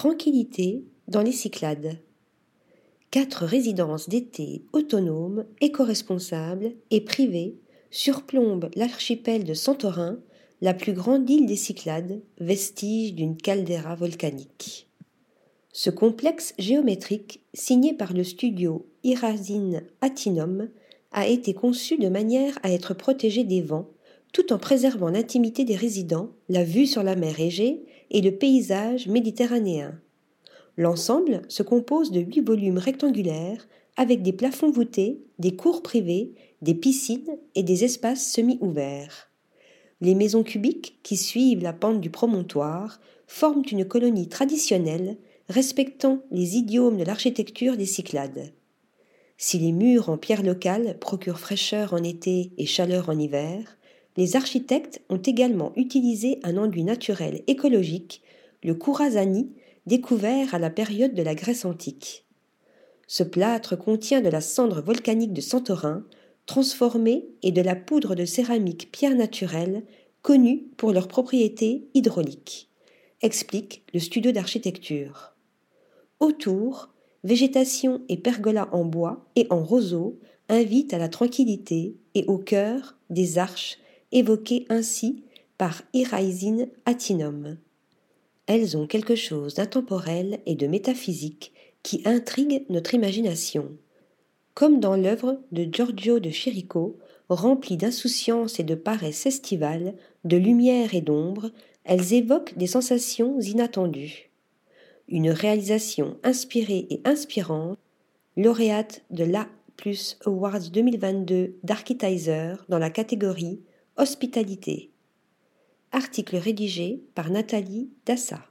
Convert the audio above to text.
Tranquillité dans les Cyclades. Quatre résidences d'été autonomes, éco-responsables et privées surplombent l'archipel de Santorin, la plus grande île des Cyclades, vestige d'une caldeira volcanique. Ce complexe géométrique, signé par le studio Irazine Atinum, a été conçu de manière à être protégé des vents, tout en préservant l'intimité des résidents, la vue sur la mer Égée et le paysage méditerranéen. L'ensemble se compose de huit volumes rectangulaires avec des plafonds voûtés, des cours privés, des piscines et des espaces semi-ouverts. Les maisons cubiques qui suivent la pente du promontoire forment une colonie traditionnelle respectant les idiomes de l'architecture des Cyclades. Si les murs en pierre locale procurent fraîcheur en été et chaleur en hiver, les architectes ont également utilisé un enduit naturel écologique, le Kurazani, découvert à la période de la Grèce antique. Ce plâtre contient de la cendre volcanique de Santorin, transformée, et de la poudre de céramique pierre naturelle, connue pour leurs propriétés hydrauliques, explique le studio d'architecture. Autour, végétation et pergolas en bois et en roseau invitent à la tranquillité et au cœur des arches évoquées ainsi par Iraisine Atinum. Elles ont quelque chose d'intemporel et de métaphysique qui intrigue notre imagination. Comme dans l'œuvre de Giorgio de Chirico, remplie d'insouciance et de paresse estivale, de lumière et d'ombre, elles évoquent des sensations inattendues. Une réalisation inspirée et inspirante, lauréate de l'A plus Awards 2022 d'Architizer dans la catégorie Hospitalité. Article rédigé par Nathalie Dassa.